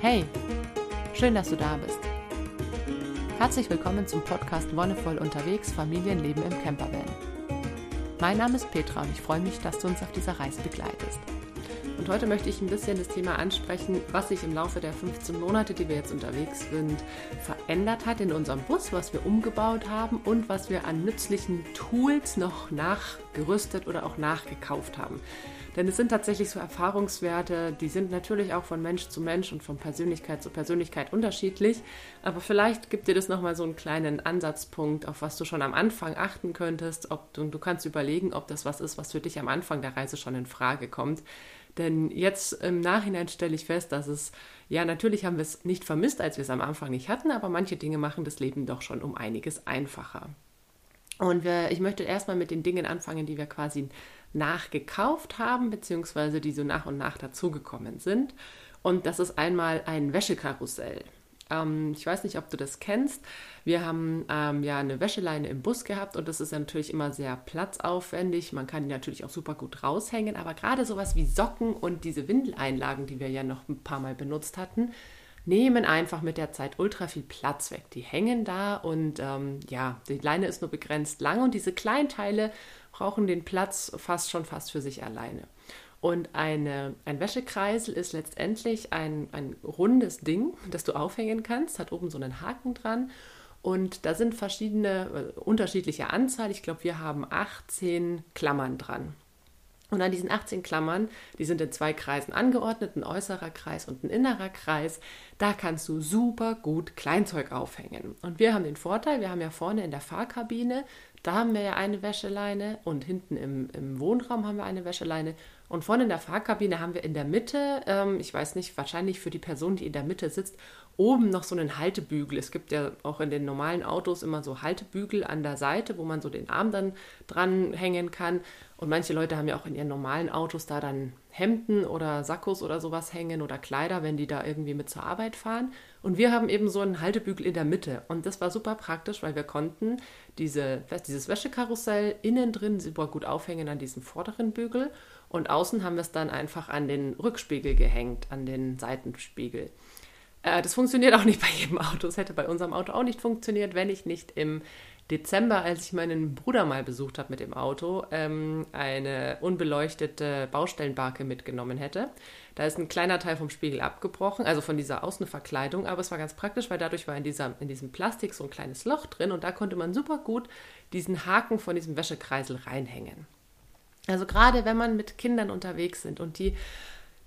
Hey, schön, dass du da bist. Herzlich willkommen zum Podcast Wonnevoll unterwegs Familienleben im Campervan. Mein Name ist Petra und ich freue mich, dass du uns auf dieser Reise begleitest. Und heute möchte ich ein bisschen das Thema ansprechen, was sich im Laufe der 15 Monate, die wir jetzt unterwegs sind, verändert hat in unserem Bus, was wir umgebaut haben und was wir an nützlichen Tools noch nachgerüstet oder auch nachgekauft haben. Denn es sind tatsächlich so Erfahrungswerte, die sind natürlich auch von Mensch zu Mensch und von Persönlichkeit zu Persönlichkeit unterschiedlich. Aber vielleicht gibt dir das nochmal so einen kleinen Ansatzpunkt, auf was du schon am Anfang achten könntest. Ob du, du kannst überlegen, ob das was ist, was für dich am Anfang der Reise schon in Frage kommt. Denn jetzt im Nachhinein stelle ich fest, dass es, ja, natürlich haben wir es nicht vermisst, als wir es am Anfang nicht hatten, aber manche Dinge machen das Leben doch schon um einiges einfacher. Und wir, ich möchte erstmal mit den Dingen anfangen, die wir quasi nachgekauft haben, beziehungsweise die so nach und nach dazugekommen sind. Und das ist einmal ein Wäschekarussell. Ähm, ich weiß nicht, ob du das kennst. Wir haben ähm, ja eine Wäscheleine im Bus gehabt und das ist natürlich immer sehr platzaufwendig. Man kann die natürlich auch super gut raushängen, aber gerade sowas wie Socken und diese Windeleinlagen, die wir ja noch ein paar Mal benutzt hatten, nehmen einfach mit der Zeit ultra viel Platz weg. Die hängen da und ähm, ja, die Leine ist nur begrenzt lang und diese Kleinteile brauchen den Platz fast schon fast für sich alleine. Und eine, ein Wäschekreisel ist letztendlich ein, ein rundes Ding, das du aufhängen kannst, hat oben so einen Haken dran. Und da sind verschiedene, äh, unterschiedliche Anzahl. Ich glaube, wir haben 18 Klammern dran. Und an diesen 18 Klammern, die sind in zwei Kreisen angeordnet, ein äußerer Kreis und ein innerer Kreis, da kannst du super gut Kleinzeug aufhängen. Und wir haben den Vorteil, wir haben ja vorne in der Fahrkabine, da haben wir ja eine Wäscheleine und hinten im, im Wohnraum haben wir eine Wäscheleine und vorne in der Fahrkabine haben wir in der Mitte, ähm, ich weiß nicht, wahrscheinlich für die Person, die in der Mitte sitzt, oben noch so einen Haltebügel. Es gibt ja auch in den normalen Autos immer so Haltebügel an der Seite, wo man so den Arm dann dran hängen kann. Und manche Leute haben ja auch in ihren normalen Autos da dann Hemden oder Sakkos oder sowas hängen oder Kleider, wenn die da irgendwie mit zur Arbeit fahren. Und wir haben eben so einen Haltebügel in der Mitte. Und das war super praktisch, weil wir konnten diese, dieses Wäschekarussell innen drin super gut aufhängen an diesem vorderen Bügel. Und außen haben wir es dann einfach an den Rückspiegel gehängt, an den Seitenspiegel. Äh, das funktioniert auch nicht bei jedem Auto. Es hätte bei unserem Auto auch nicht funktioniert, wenn ich nicht im Dezember, als ich meinen Bruder mal besucht habe mit dem Auto, ähm, eine unbeleuchtete Baustellenbarke mitgenommen hätte. Da ist ein kleiner Teil vom Spiegel abgebrochen, also von dieser Außenverkleidung, aber es war ganz praktisch, weil dadurch war in, dieser, in diesem Plastik so ein kleines Loch drin und da konnte man super gut diesen Haken von diesem Wäschekreisel reinhängen. Also gerade wenn man mit Kindern unterwegs sind und die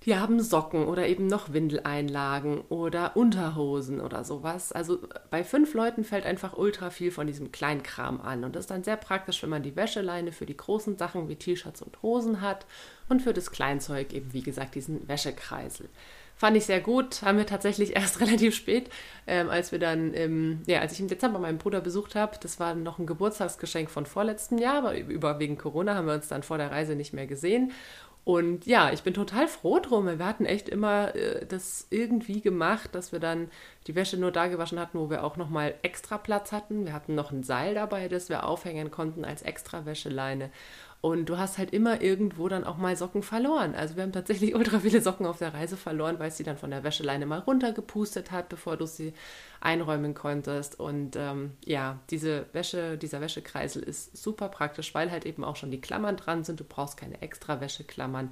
die haben Socken oder eben noch Windeleinlagen oder Unterhosen oder sowas. Also bei fünf Leuten fällt einfach ultra viel von diesem Kleinkram an. Und das ist dann sehr praktisch, wenn man die Wäscheleine für die großen Sachen wie T-Shirts und Hosen hat und für das Kleinzeug eben, wie gesagt, diesen Wäschekreisel. Fand ich sehr gut. Haben wir tatsächlich erst relativ spät, ähm, als wir dann, im, ja, als ich im Dezember meinen Bruder besucht habe, das war noch ein Geburtstagsgeschenk von vorletztem Jahr, aber über wegen Corona haben wir uns dann vor der Reise nicht mehr gesehen. Und ja, ich bin total froh drum. Wir hatten echt immer äh, das irgendwie gemacht, dass wir dann die Wäsche nur da gewaschen hatten, wo wir auch nochmal extra Platz hatten. Wir hatten noch ein Seil dabei, das wir aufhängen konnten als extra Wäscheleine. Und du hast halt immer irgendwo dann auch mal Socken verloren. Also wir haben tatsächlich ultra viele Socken auf der Reise verloren, weil sie dann von der Wäscheleine mal runtergepustet hat, bevor du sie einräumen konntest. Und ähm, ja, diese Wäsche, dieser Wäschekreisel ist super praktisch, weil halt eben auch schon die Klammern dran sind. Du brauchst keine extra Wäscheklammern.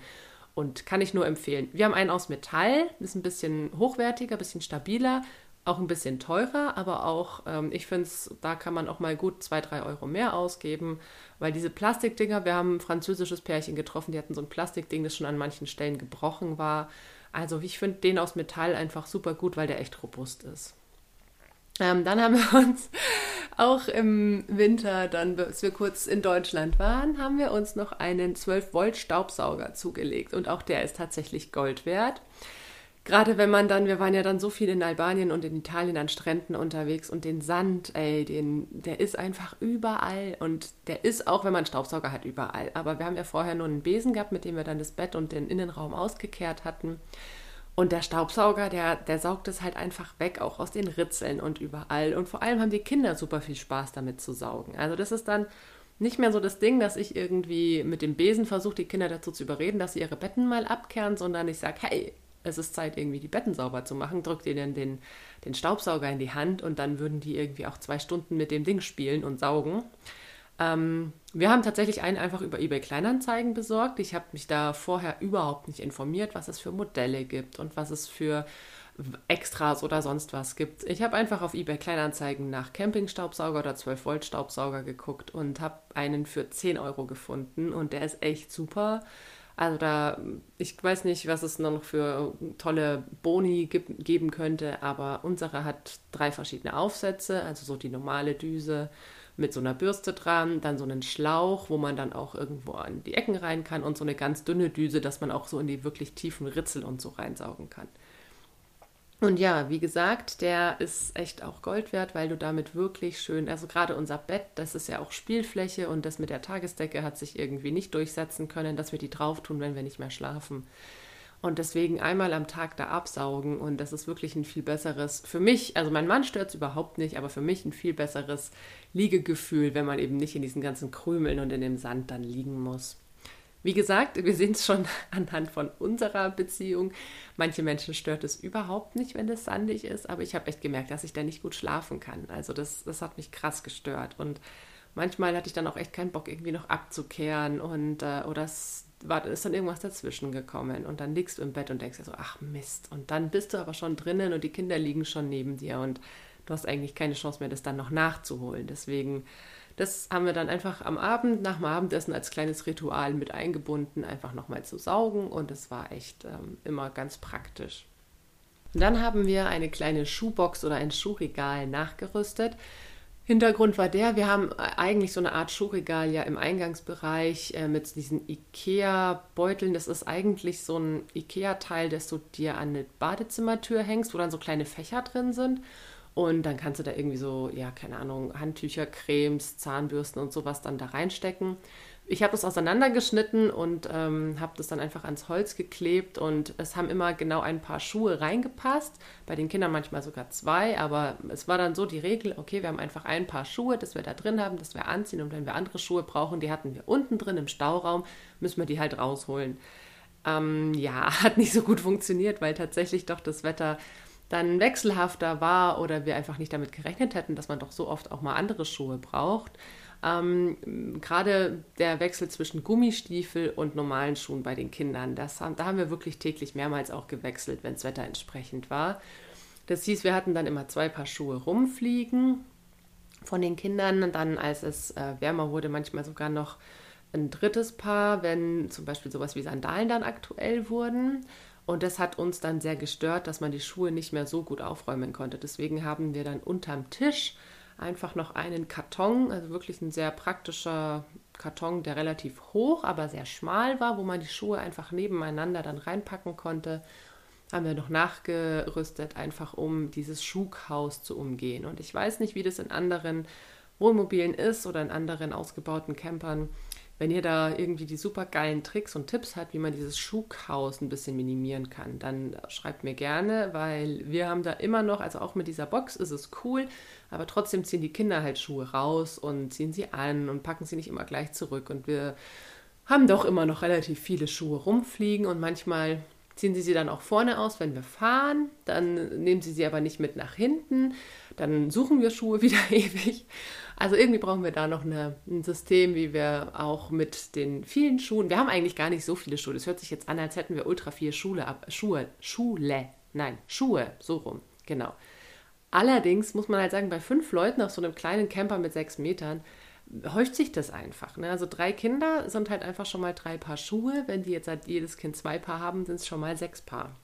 Und kann ich nur empfehlen. Wir haben einen aus Metall, ist ein bisschen hochwertiger, ein bisschen stabiler, auch ein bisschen teurer, aber auch, ähm, ich finde es, da kann man auch mal gut zwei, drei Euro mehr ausgeben, weil diese Plastikdinger, wir haben ein französisches Pärchen getroffen, die hatten so ein Plastikding, das schon an manchen Stellen gebrochen war. Also ich finde den aus Metall einfach super gut, weil der echt robust ist. Ähm, dann haben wir uns auch im Winter, dann, bis wir kurz in Deutschland waren, haben wir uns noch einen 12 Volt Staubsauger zugelegt und auch der ist tatsächlich Gold wert gerade wenn man dann, wir waren ja dann so viel in Albanien und in Italien an Stränden unterwegs und den Sand, ey, den, der ist einfach überall und der ist auch, wenn man Staubsauger hat, überall. Aber wir haben ja vorher nur einen Besen gehabt, mit dem wir dann das Bett und den Innenraum ausgekehrt hatten. Und der Staubsauger, der, der saugt es halt einfach weg, auch aus den Ritzeln und überall. Und vor allem haben die Kinder super viel Spaß damit zu saugen. Also das ist dann nicht mehr so das Ding, dass ich irgendwie mit dem Besen versuche, die Kinder dazu zu überreden, dass sie ihre Betten mal abkehren, sondern ich sage, hey, es ist Zeit, irgendwie die Betten sauber zu machen, drückt ihnen den, den Staubsauger in die Hand und dann würden die irgendwie auch zwei Stunden mit dem Ding spielen und saugen. Ähm, wir haben tatsächlich einen einfach über eBay Kleinanzeigen besorgt. Ich habe mich da vorher überhaupt nicht informiert, was es für Modelle gibt und was es für Extras oder sonst was gibt. Ich habe einfach auf eBay Kleinanzeigen nach Campingstaubsauger oder 12 Volt Staubsauger geguckt und habe einen für 10 Euro gefunden und der ist echt super. Also da, ich weiß nicht, was es noch für tolle Boni gibt, geben könnte, aber unsere hat drei verschiedene Aufsätze, also so die normale Düse mit so einer Bürste dran, dann so einen Schlauch, wo man dann auch irgendwo an die Ecken rein kann und so eine ganz dünne Düse, dass man auch so in die wirklich tiefen Ritzel und so reinsaugen kann. Und ja, wie gesagt, der ist echt auch Gold wert, weil du damit wirklich schön, also gerade unser Bett, das ist ja auch Spielfläche und das mit der Tagesdecke hat sich irgendwie nicht durchsetzen können, dass wir die drauf tun, wenn wir nicht mehr schlafen. Und deswegen einmal am Tag da absaugen und das ist wirklich ein viel besseres, für mich, also mein Mann stört es überhaupt nicht, aber für mich ein viel besseres Liegegefühl, wenn man eben nicht in diesen ganzen Krümeln und in dem Sand dann liegen muss. Wie gesagt, wir sehen es schon anhand von unserer Beziehung. Manche Menschen stört es überhaupt nicht, wenn es sandig ist, aber ich habe echt gemerkt, dass ich da nicht gut schlafen kann. Also das, das hat mich krass gestört. Und manchmal hatte ich dann auch echt keinen Bock, irgendwie noch abzukehren und äh, oder es war, ist dann irgendwas dazwischen gekommen. Und dann liegst du im Bett und denkst dir so, ach Mist. Und dann bist du aber schon drinnen und die Kinder liegen schon neben dir und du hast eigentlich keine Chance mehr, das dann noch nachzuholen. Deswegen das haben wir dann einfach am Abend, nach dem Abendessen als kleines Ritual mit eingebunden, einfach nochmal zu saugen und es war echt ähm, immer ganz praktisch. Und dann haben wir eine kleine Schuhbox oder ein Schuhregal nachgerüstet. Hintergrund war der, wir haben eigentlich so eine Art Schuhregal ja im Eingangsbereich äh, mit diesen IKEA-Beuteln. Das ist eigentlich so ein IKEA-Teil, das du dir an eine Badezimmertür hängst, wo dann so kleine Fächer drin sind. Und dann kannst du da irgendwie so, ja, keine Ahnung, Handtücher, Cremes, Zahnbürsten und sowas dann da reinstecken. Ich habe das auseinandergeschnitten und ähm, habe das dann einfach ans Holz geklebt und es haben immer genau ein paar Schuhe reingepasst. Bei den Kindern manchmal sogar zwei, aber es war dann so die Regel, okay, wir haben einfach ein paar Schuhe, das wir da drin haben, das wir anziehen und wenn wir andere Schuhe brauchen, die hatten wir unten drin im Stauraum, müssen wir die halt rausholen. Ähm, ja, hat nicht so gut funktioniert, weil tatsächlich doch das Wetter dann wechselhafter war oder wir einfach nicht damit gerechnet hätten, dass man doch so oft auch mal andere Schuhe braucht. Ähm, Gerade der Wechsel zwischen Gummistiefel und normalen Schuhen bei den Kindern, das haben, da haben wir wirklich täglich mehrmals auch gewechselt, wenn das Wetter entsprechend war. Das hieß, wir hatten dann immer zwei Paar Schuhe rumfliegen von den Kindern. Und dann, als es äh, wärmer wurde, manchmal sogar noch ein drittes Paar, wenn zum Beispiel sowas wie Sandalen dann aktuell wurden. Und das hat uns dann sehr gestört, dass man die Schuhe nicht mehr so gut aufräumen konnte. Deswegen haben wir dann unterm Tisch einfach noch einen Karton, also wirklich ein sehr praktischer Karton, der relativ hoch, aber sehr schmal war, wo man die Schuhe einfach nebeneinander dann reinpacken konnte. Haben wir noch nachgerüstet, einfach um dieses Schuhhaus zu umgehen. Und ich weiß nicht, wie das in anderen Wohnmobilen ist oder in anderen ausgebauten Campern. Wenn ihr da irgendwie die super geilen Tricks und Tipps habt, wie man dieses Schuhchaos ein bisschen minimieren kann, dann schreibt mir gerne, weil wir haben da immer noch, also auch mit dieser Box ist es cool, aber trotzdem ziehen die Kinder halt Schuhe raus und ziehen sie an und packen sie nicht immer gleich zurück. Und wir haben doch immer noch relativ viele Schuhe rumfliegen und manchmal ziehen sie sie dann auch vorne aus, wenn wir fahren. Dann nehmen sie sie aber nicht mit nach hinten. Dann suchen wir Schuhe wieder ewig. Also irgendwie brauchen wir da noch eine, ein System, wie wir auch mit den vielen Schuhen. Wir haben eigentlich gar nicht so viele Schuhe. Das hört sich jetzt an, als hätten wir ultra viel Schule ab. Schuhe, Schule, nein, Schuhe, so rum, genau. Allerdings muss man halt sagen, bei fünf Leuten auf so einem kleinen Camper mit sechs Metern häuft sich das einfach. Ne? Also drei Kinder sind halt einfach schon mal drei Paar Schuhe. Wenn die jetzt halt jedes Kind zwei Paar haben, sind es schon mal sechs Paar.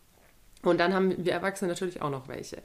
Und dann haben wir Erwachsene natürlich auch noch welche.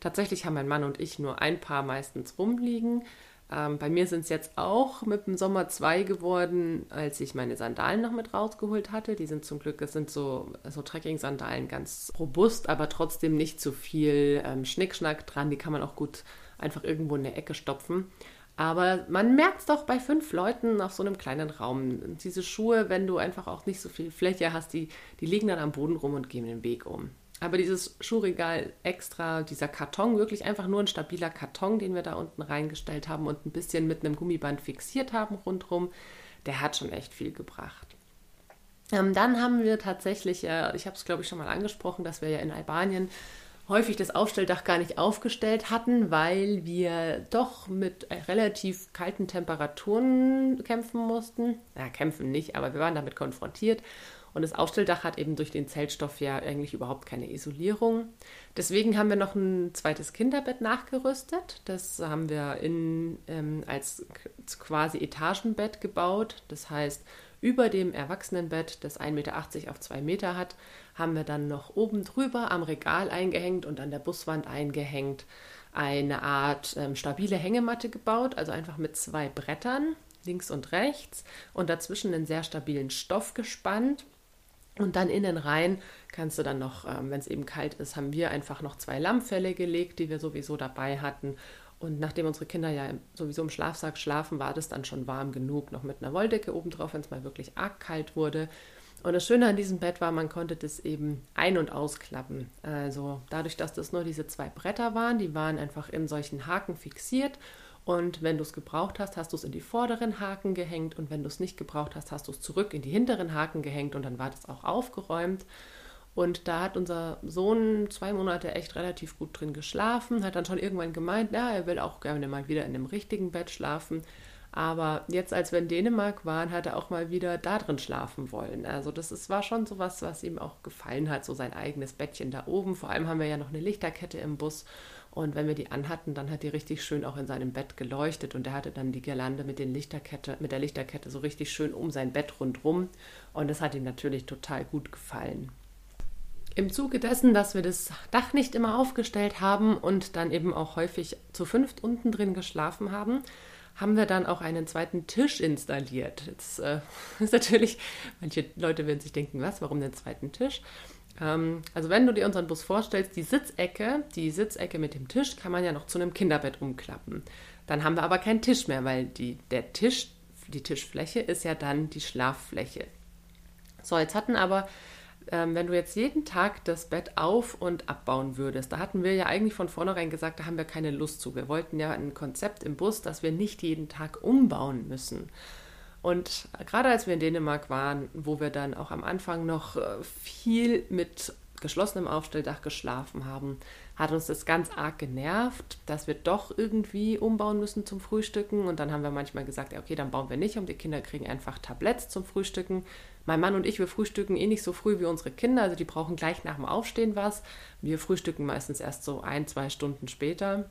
Tatsächlich haben mein Mann und ich nur ein Paar meistens rumliegen. Ähm, bei mir sind es jetzt auch mit dem Sommer zwei geworden, als ich meine Sandalen noch mit rausgeholt hatte. Die sind zum Glück, das sind so, so Trekking-Sandalen ganz robust, aber trotzdem nicht zu viel ähm, Schnickschnack dran. Die kann man auch gut einfach irgendwo in der Ecke stopfen. Aber man merkt es doch bei fünf Leuten auf so einem kleinen Raum. Diese Schuhe, wenn du einfach auch nicht so viel Fläche hast, die, die liegen dann am Boden rum und gehen den Weg um. Aber dieses Schuhregal extra, dieser Karton, wirklich einfach nur ein stabiler Karton, den wir da unten reingestellt haben und ein bisschen mit einem Gummiband fixiert haben rundherum, der hat schon echt viel gebracht. Ähm, dann haben wir tatsächlich, äh, ich habe es glaube ich schon mal angesprochen, dass wir ja in Albanien häufig das Aufstelldach gar nicht aufgestellt hatten, weil wir doch mit relativ kalten Temperaturen kämpfen mussten. Ja, kämpfen nicht, aber wir waren damit konfrontiert. Und das Aufstelldach hat eben durch den Zeltstoff ja eigentlich überhaupt keine Isolierung. Deswegen haben wir noch ein zweites Kinderbett nachgerüstet. Das haben wir in, ähm, als quasi Etagenbett gebaut. Das heißt, über dem Erwachsenenbett, das 1,80 Meter auf 2 Meter hat, haben wir dann noch oben drüber am Regal eingehängt und an der Buswand eingehängt eine Art ähm, stabile Hängematte gebaut, also einfach mit zwei Brettern, links und rechts, und dazwischen einen sehr stabilen Stoff gespannt. Und dann innen rein kannst du dann noch, ähm, wenn es eben kalt ist, haben wir einfach noch zwei Lammfelle gelegt, die wir sowieso dabei hatten. Und nachdem unsere Kinder ja sowieso im Schlafsack schlafen, war das dann schon warm genug, noch mit einer Wolldecke obendrauf, wenn es mal wirklich arg kalt wurde. Und das Schöne an diesem Bett war, man konnte das eben ein- und ausklappen. Also dadurch, dass das nur diese zwei Bretter waren, die waren einfach in solchen Haken fixiert. Und wenn du es gebraucht hast, hast du es in die vorderen Haken gehängt. Und wenn du es nicht gebraucht hast, hast du es zurück in die hinteren Haken gehängt. Und dann war das auch aufgeräumt. Und da hat unser Sohn zwei Monate echt relativ gut drin geschlafen, hat dann schon irgendwann gemeint, ja, er will auch gerne mal wieder in einem richtigen Bett schlafen. Aber jetzt, als wir in Dänemark waren, hat er auch mal wieder da drin schlafen wollen. Also das ist, war schon so was, was ihm auch gefallen hat, so sein eigenes Bettchen da oben. Vor allem haben wir ja noch eine Lichterkette im Bus. Und wenn wir die anhatten, dann hat die richtig schön auch in seinem Bett geleuchtet. Und er hatte dann die Girlande mit, den Lichterkette, mit der Lichterkette so richtig schön um sein Bett rundrum. Und das hat ihm natürlich total gut gefallen. Im Zuge dessen, dass wir das Dach nicht immer aufgestellt haben und dann eben auch häufig zu fünft unten drin geschlafen haben, haben wir dann auch einen zweiten Tisch installiert. Jetzt äh, ist natürlich, manche Leute werden sich denken, was, warum den zweiten Tisch? Ähm, also wenn du dir unseren Bus vorstellst, die Sitzecke, die Sitzecke mit dem Tisch kann man ja noch zu einem Kinderbett umklappen. Dann haben wir aber keinen Tisch mehr, weil die, der Tisch, die Tischfläche ist ja dann die Schlaffläche. So, jetzt hatten aber ähm, wenn du jetzt jeden Tag das Bett auf und abbauen würdest, da hatten wir ja eigentlich von vornherein gesagt, da haben wir keine Lust zu. Wir wollten ja ein Konzept im Bus, dass wir nicht jeden Tag umbauen müssen. Und gerade als wir in Dänemark waren, wo wir dann auch am Anfang noch äh, viel mit geschlossenem Aufstelldach geschlafen haben, hat uns das ganz arg genervt, dass wir doch irgendwie umbauen müssen zum Frühstücken. Und dann haben wir manchmal gesagt, okay, dann bauen wir nicht um. Die Kinder kriegen einfach Tabletts zum Frühstücken. Mein Mann und ich, wir frühstücken eh nicht so früh wie unsere Kinder. Also die brauchen gleich nach dem Aufstehen was. Wir frühstücken meistens erst so ein, zwei Stunden später.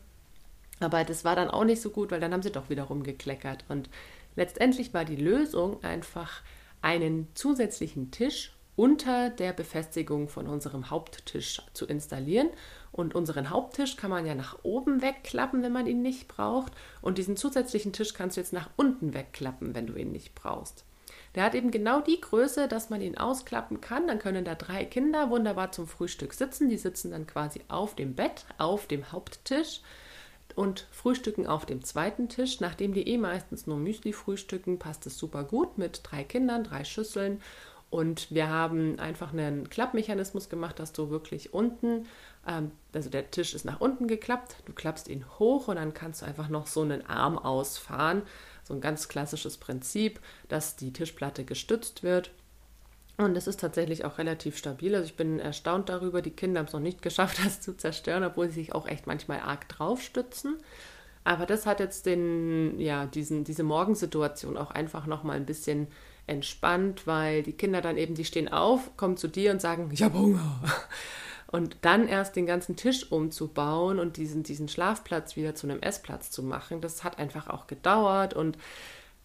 Aber das war dann auch nicht so gut, weil dann haben sie doch wieder rumgekleckert. Und letztendlich war die Lösung einfach einen zusätzlichen Tisch unter der Befestigung von unserem Haupttisch zu installieren. Und unseren Haupttisch kann man ja nach oben wegklappen, wenn man ihn nicht braucht. Und diesen zusätzlichen Tisch kannst du jetzt nach unten wegklappen, wenn du ihn nicht brauchst. Der hat eben genau die Größe, dass man ihn ausklappen kann. Dann können da drei Kinder wunderbar zum Frühstück sitzen. Die sitzen dann quasi auf dem Bett, auf dem Haupttisch und frühstücken auf dem zweiten Tisch. Nachdem die eh meistens nur Müsli frühstücken, passt es super gut mit drei Kindern, drei Schüsseln und wir haben einfach einen Klappmechanismus gemacht, dass du wirklich unten, ähm, also der Tisch ist nach unten geklappt, du klappst ihn hoch und dann kannst du einfach noch so einen Arm ausfahren. So ein ganz klassisches Prinzip, dass die Tischplatte gestützt wird. Und es ist tatsächlich auch relativ stabil. Also ich bin erstaunt darüber, die Kinder haben es noch nicht geschafft, das zu zerstören, obwohl sie sich auch echt manchmal arg drauf stützen. Aber das hat jetzt den, ja, diesen, diese Morgensituation auch einfach nochmal ein bisschen entspannt, weil die Kinder dann eben, die stehen auf, kommen zu dir und sagen, ich habe Hunger. Und dann erst den ganzen Tisch umzubauen und diesen, diesen Schlafplatz wieder zu einem Essplatz zu machen, das hat einfach auch gedauert und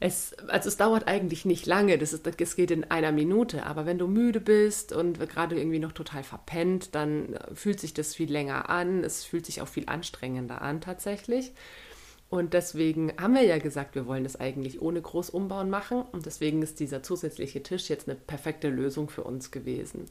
es, also es dauert eigentlich nicht lange, das, ist, das geht in einer Minute, aber wenn du müde bist und gerade irgendwie noch total verpennt, dann fühlt sich das viel länger an, es fühlt sich auch viel anstrengender an tatsächlich. Und deswegen haben wir ja gesagt, wir wollen das eigentlich ohne Großumbauen machen. Und deswegen ist dieser zusätzliche Tisch jetzt eine perfekte Lösung für uns gewesen.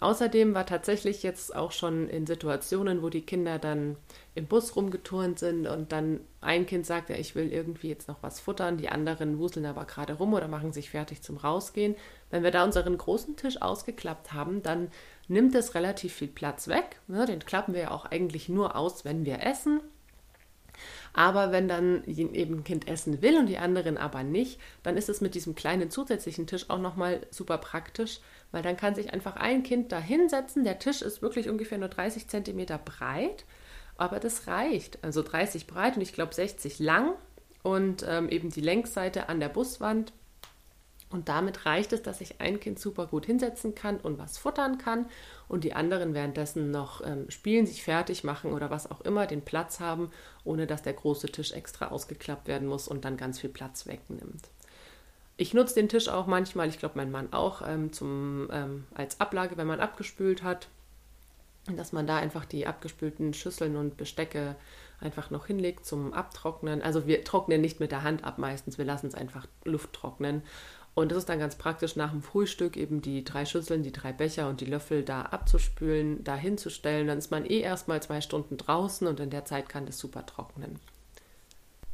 Außerdem war tatsächlich jetzt auch schon in Situationen, wo die Kinder dann im Bus rumgeturnt sind und dann ein Kind sagt, ja, ich will irgendwie jetzt noch was futtern, die anderen wuseln aber gerade rum oder machen sich fertig zum Rausgehen. Wenn wir da unseren großen Tisch ausgeklappt haben, dann nimmt es relativ viel Platz weg. Den klappen wir ja auch eigentlich nur aus, wenn wir essen Aber wenn dann eben ein Kind essen will und die anderen aber nicht, dann ist es mit diesem kleinen zusätzlichen Tisch auch nochmal super praktisch, weil dann kann sich einfach ein Kind da hinsetzen. Der Tisch ist wirklich ungefähr nur 30 Zentimeter breit, aber das reicht. Also 30 breit und ich glaube 60 lang und ähm, eben die Längsseite an der Buswand und damit reicht es, dass sich ein Kind super gut hinsetzen kann und was futtern kann und die anderen währenddessen noch ähm, spielen, sich fertig machen oder was auch immer, den Platz haben, ohne dass der große Tisch extra ausgeklappt werden muss und dann ganz viel Platz wegnimmt. Ich nutze den Tisch auch manchmal, ich glaube mein Mann auch, ähm, zum, ähm, als Ablage, wenn man abgespült hat, dass man da einfach die abgespülten Schüsseln und Bestecke einfach noch hinlegt zum Abtrocknen. Also wir trocknen nicht mit der Hand ab meistens, wir lassen es einfach Luft trocknen und das ist dann ganz praktisch, nach dem Frühstück eben die drei Schüsseln, die drei Becher und die Löffel da abzuspülen, da hinzustellen. Dann ist man eh erstmal zwei Stunden draußen und in der Zeit kann das super trocknen.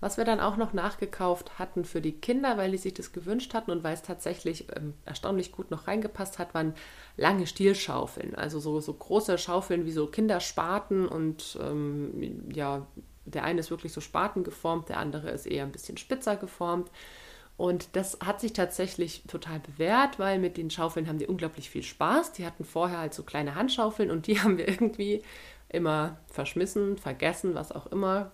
Was wir dann auch noch nachgekauft hatten für die Kinder, weil die sich das gewünscht hatten und weil es tatsächlich ähm, erstaunlich gut noch reingepasst hat, waren lange Stielschaufeln. Also so, so große Schaufeln wie so Kinderspaten und ähm, ja, der eine ist wirklich so Spaten geformt, der andere ist eher ein bisschen spitzer geformt. Und das hat sich tatsächlich total bewährt, weil mit den Schaufeln haben die unglaublich viel Spaß. Die hatten vorher halt so kleine Handschaufeln und die haben wir irgendwie immer verschmissen, vergessen, was auch immer.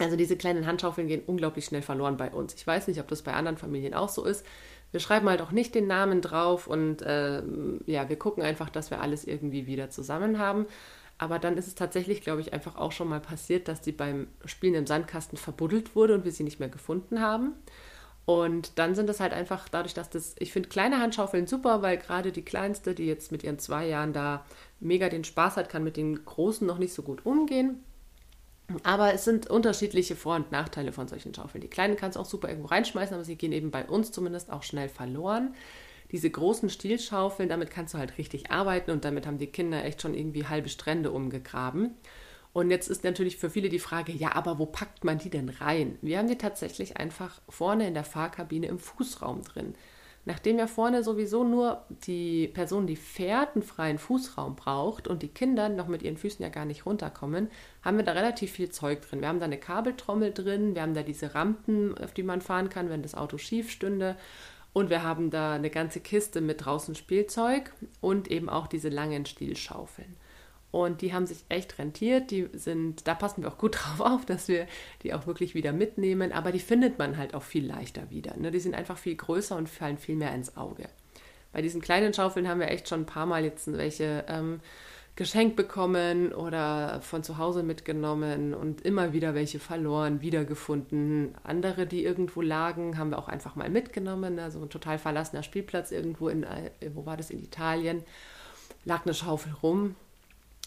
Also diese kleinen Handschaufeln gehen unglaublich schnell verloren bei uns. Ich weiß nicht, ob das bei anderen Familien auch so ist. Wir schreiben halt auch nicht den Namen drauf und äh, ja, wir gucken einfach, dass wir alles irgendwie wieder zusammen haben. Aber dann ist es tatsächlich, glaube ich, einfach auch schon mal passiert, dass die beim Spielen im Sandkasten verbuddelt wurde und wir sie nicht mehr gefunden haben. Und dann sind es halt einfach dadurch, dass das, ich finde kleine Handschaufeln super, weil gerade die kleinste, die jetzt mit ihren zwei Jahren da mega den Spaß hat, kann mit den großen noch nicht so gut umgehen. Aber es sind unterschiedliche Vor- und Nachteile von solchen Schaufeln. Die kleinen kannst du auch super irgendwo reinschmeißen, aber sie gehen eben bei uns zumindest auch schnell verloren. Diese großen Stielschaufeln, damit kannst du halt richtig arbeiten und damit haben die Kinder echt schon irgendwie halbe Strände umgegraben. Und jetzt ist natürlich für viele die Frage, ja, aber wo packt man die denn rein? Wir haben die tatsächlich einfach vorne in der Fahrkabine im Fußraum drin. Nachdem ja vorne sowieso nur die Person, die fährt, einen freien Fußraum braucht und die Kinder noch mit ihren Füßen ja gar nicht runterkommen, haben wir da relativ viel Zeug drin. Wir haben da eine Kabeltrommel drin, wir haben da diese Rampen, auf die man fahren kann, wenn das Auto schief stünde. Und wir haben da eine ganze Kiste mit draußen Spielzeug und eben auch diese langen Stielschaufeln. Und die haben sich echt rentiert. Die sind, da passen wir auch gut drauf auf, dass wir die auch wirklich wieder mitnehmen. Aber die findet man halt auch viel leichter wieder. Ne? Die sind einfach viel größer und fallen viel mehr ins Auge. Bei diesen kleinen Schaufeln haben wir echt schon ein paar Mal jetzt welche ähm, geschenkt bekommen oder von zu Hause mitgenommen und immer wieder welche verloren, wiedergefunden. Andere, die irgendwo lagen, haben wir auch einfach mal mitgenommen. Also ein total verlassener Spielplatz irgendwo in, äh, wo war das, in Italien, lag eine Schaufel rum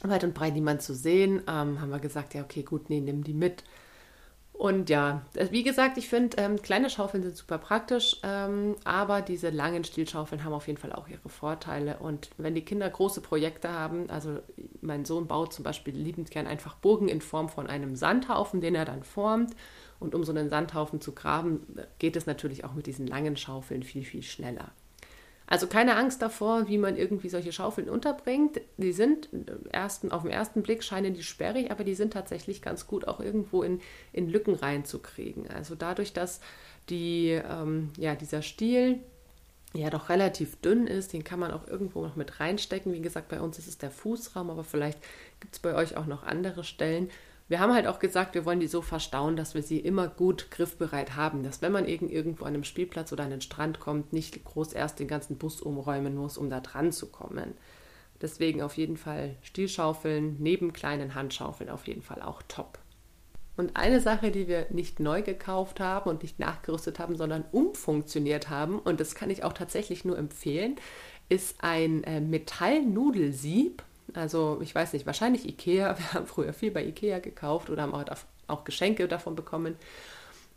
weit und breit niemand zu sehen, ähm, haben wir gesagt, ja, okay, gut, nee, nimm die mit. Und ja, wie gesagt, ich finde, ähm, kleine Schaufeln sind super praktisch, ähm, aber diese langen Stielschaufeln haben auf jeden Fall auch ihre Vorteile. Und wenn die Kinder große Projekte haben, also mein Sohn baut zum Beispiel liebend gern einfach Burgen in Form von einem Sandhaufen, den er dann formt. Und um so einen Sandhaufen zu graben, geht es natürlich auch mit diesen langen Schaufeln viel, viel schneller. Also keine Angst davor, wie man irgendwie solche Schaufeln unterbringt. Die sind ersten, auf den ersten Blick scheinen die sperrig, aber die sind tatsächlich ganz gut auch irgendwo in, in Lücken reinzukriegen. Also dadurch, dass die, ähm, ja, dieser Stiel ja doch relativ dünn ist, den kann man auch irgendwo noch mit reinstecken. Wie gesagt, bei uns ist es der Fußraum, aber vielleicht gibt es bei euch auch noch andere Stellen. Wir haben halt auch gesagt, wir wollen die so verstauen, dass wir sie immer gut griffbereit haben. Dass wenn man irgendwo an einem Spielplatz oder an den Strand kommt, nicht groß erst den ganzen Bus umräumen muss, um da dran zu kommen. Deswegen auf jeden Fall Stielschaufeln neben kleinen Handschaufeln auf jeden Fall auch top. Und eine Sache, die wir nicht neu gekauft haben und nicht nachgerüstet haben, sondern umfunktioniert haben, und das kann ich auch tatsächlich nur empfehlen, ist ein äh, Metallnudelsieb also ich weiß nicht, wahrscheinlich Ikea. Wir haben früher viel bei Ikea gekauft oder haben auch, auch Geschenke davon bekommen.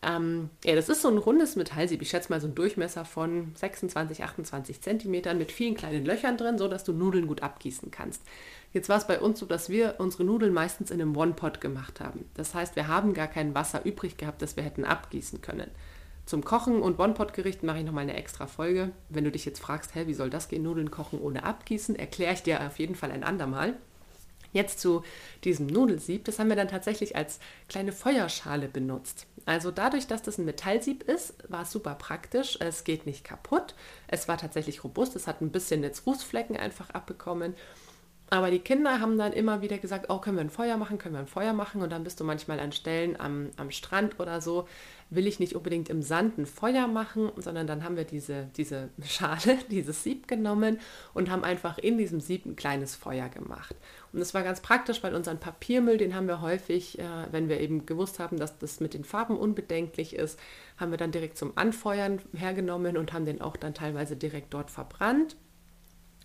Ähm, ja, das ist so ein rundes Metallsieb. Ich schätze mal so ein Durchmesser von 26, 28 Zentimetern mit vielen kleinen Löchern drin, sodass du Nudeln gut abgießen kannst. Jetzt war es bei uns so, dass wir unsere Nudeln meistens in einem One-Pot gemacht haben. Das heißt, wir haben gar kein Wasser übrig gehabt, das wir hätten abgießen können. Zum Kochen und One-Pot-Gerichten mache ich nochmal eine extra Folge. Wenn du dich jetzt fragst, hä, wie soll das gehen, Nudeln kochen ohne abgießen, erkläre ich dir auf jeden Fall ein andermal. Jetzt zu diesem Nudelsieb, das haben wir dann tatsächlich als kleine Feuerschale benutzt. Also dadurch, dass das ein Metallsieb ist, war es super praktisch. Es geht nicht kaputt. Es war tatsächlich robust. Es hat ein bisschen jetzt Rußflecken einfach abbekommen. Aber die Kinder haben dann immer wieder gesagt, oh, können wir ein Feuer machen, können wir ein Feuer machen. Und dann bist du manchmal an Stellen am, am Strand oder so, will ich nicht unbedingt im Sand ein Feuer machen, sondern dann haben wir diese, diese Schale, dieses Sieb genommen und haben einfach in diesem Sieb ein kleines Feuer gemacht. Und das war ganz praktisch, weil unseren Papiermüll, den haben wir häufig, äh, wenn wir eben gewusst haben, dass das mit den Farben unbedenklich ist, haben wir dann direkt zum Anfeuern hergenommen und haben den auch dann teilweise direkt dort verbrannt.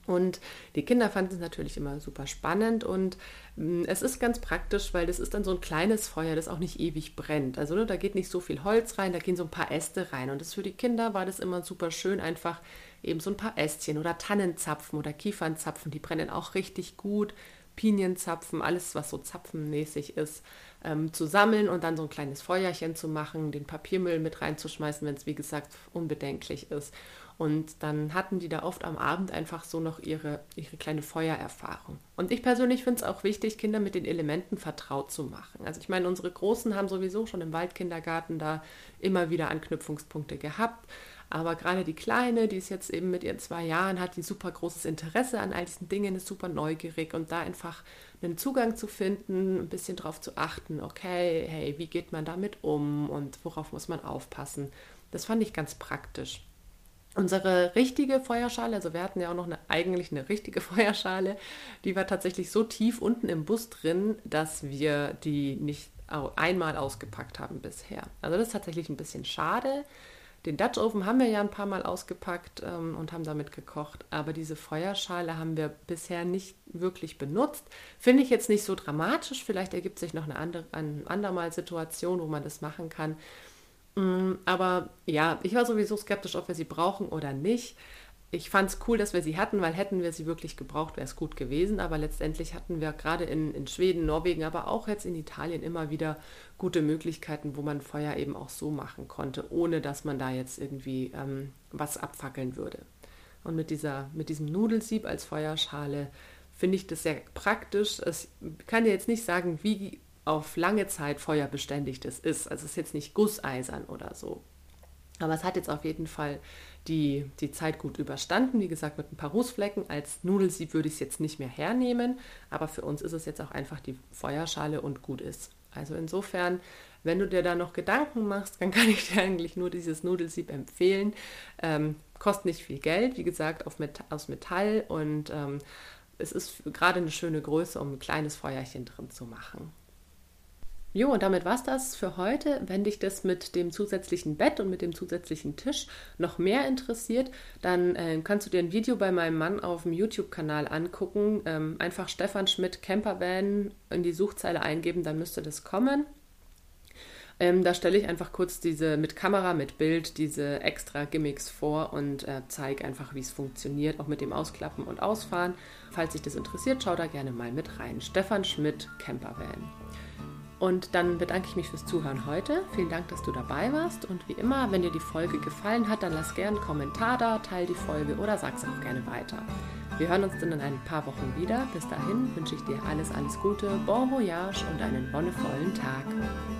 Und die Kinder fanden es natürlich immer super spannend und mh, mm, es ist ganz praktisch, weil das ist dann so ein kleines Feuer, das auch nicht ewig brennt. Also ne, da geht nicht so viel Holz rein, da gehen so ein paar Äste rein. Und das für die Kinder war das immer super schön, einfach eben so ein paar Ästchen oder Tannenzapfen oder Kiefernzapfen, die brennen auch richtig gut. Pinienzapfen, alles, was so zapfenmäßig ist, ähm, zu sammeln und dann so ein kleines Feuerchen zu machen, den Papiermüll mit reinzuschmeißen, wenn es wie gesagt unbedenklich ist. Und dann hatten die da oft am Abend einfach so noch ihre, ihre kleine Feuererfahrung. Und ich persönlich finde es auch wichtig, Kinder mit den Elementen vertraut zu machen. Also ich meine, unsere Großen haben sowieso schon im Waldkindergarten da immer wieder Anknüpfungspunkte gehabt. Aber gerade die Kleine, die ist jetzt eben mit ihren zwei Jahren, hat die super großes Interesse an all diesen Dingen, ist super neugierig und da einfach einen Zugang zu finden, ein bisschen drauf zu achten, okay, hey, wie geht man damit um und worauf muss man aufpassen. Das fand ich ganz praktisch. Unsere richtige Feuerschale, also wir hatten ja auch noch eine, eigentlich eine richtige Feuerschale, die war tatsächlich so tief unten im Bus drin, dass wir die nicht einmal ausgepackt haben bisher. Also das ist tatsächlich ein bisschen schade. Den Dutch Oven haben wir ja ein paar Mal ausgepackt ähm, und haben damit gekocht, aber diese Feuerschale haben wir bisher nicht wirklich benutzt. Finde ich jetzt nicht so dramatisch. Vielleicht ergibt sich noch eine andere, eine andermal Situation, wo man das machen kann. Mm, aber ja, ich war sowieso skeptisch, ob wir sie brauchen oder nicht. Ich fand es cool, dass wir sie hatten, weil hätten wir sie wirklich gebraucht, wäre es gut gewesen. Aber letztendlich hatten wir gerade in, in Schweden, Norwegen, aber auch jetzt in Italien immer wieder gute Möglichkeiten, wo man Feuer eben auch so machen konnte, ohne dass man da jetzt irgendwie ähm, was abfackeln würde. Und mit, dieser, mit diesem Nudelsieb als Feuerschale finde ich das sehr praktisch. Ich kann dir jetzt nicht sagen, wie auf lange Zeit feuerbeständig das ist. Also es ist jetzt nicht gusseisern oder so. Aber es hat jetzt auf jeden Fall die, die Zeit gut überstanden. Wie gesagt, mit ein paar Rußflecken. Als Nudelsieb würde ich es jetzt nicht mehr hernehmen. Aber für uns ist es jetzt auch einfach die Feuerschale und gut ist. Also insofern, wenn du dir da noch Gedanken machst, dann kann ich dir eigentlich nur dieses Nudelsieb empfehlen. Ähm, kostet nicht viel Geld, wie gesagt, Met aus Metall und ähm, es ist gerade eine schöne Größe, um ein kleines Feuerchen drin zu machen. Jo, und damit war's das für heute. Wenn dich das mit dem zusätzlichen Bett und mit dem zusätzlichen Tisch noch mehr interessiert, dann äh, kannst du dir ein Video bei meinem Mann auf dem YouTube-Kanal angucken. Ähm, einfach Stefan Schmidt Campervan in die Suchzeile eingeben, dann müsste das kommen. Ähm, da stelle ich einfach kurz diese mit Kamera, mit Bild, diese extra Gimmicks vor und äh, zeige einfach, wie es funktioniert, auch mit dem Ausklappen und Ausfahren. Falls dich das interessiert, schau da gerne mal mit rein. Stefan Schmidt Campervan. Und dann bedanke ich mich fürs Zuhören heute. Vielen Dank, dass du dabei warst. Und wie immer, wenn dir die Folge gefallen hat, dann lass gerne einen Kommentar da, teile die Folge oder sag es auch gerne weiter. Wir hören uns dann in ein paar Wochen wieder. Bis dahin wünsche ich dir alles, alles Gute, bon voyage und einen wonnevollen Tag.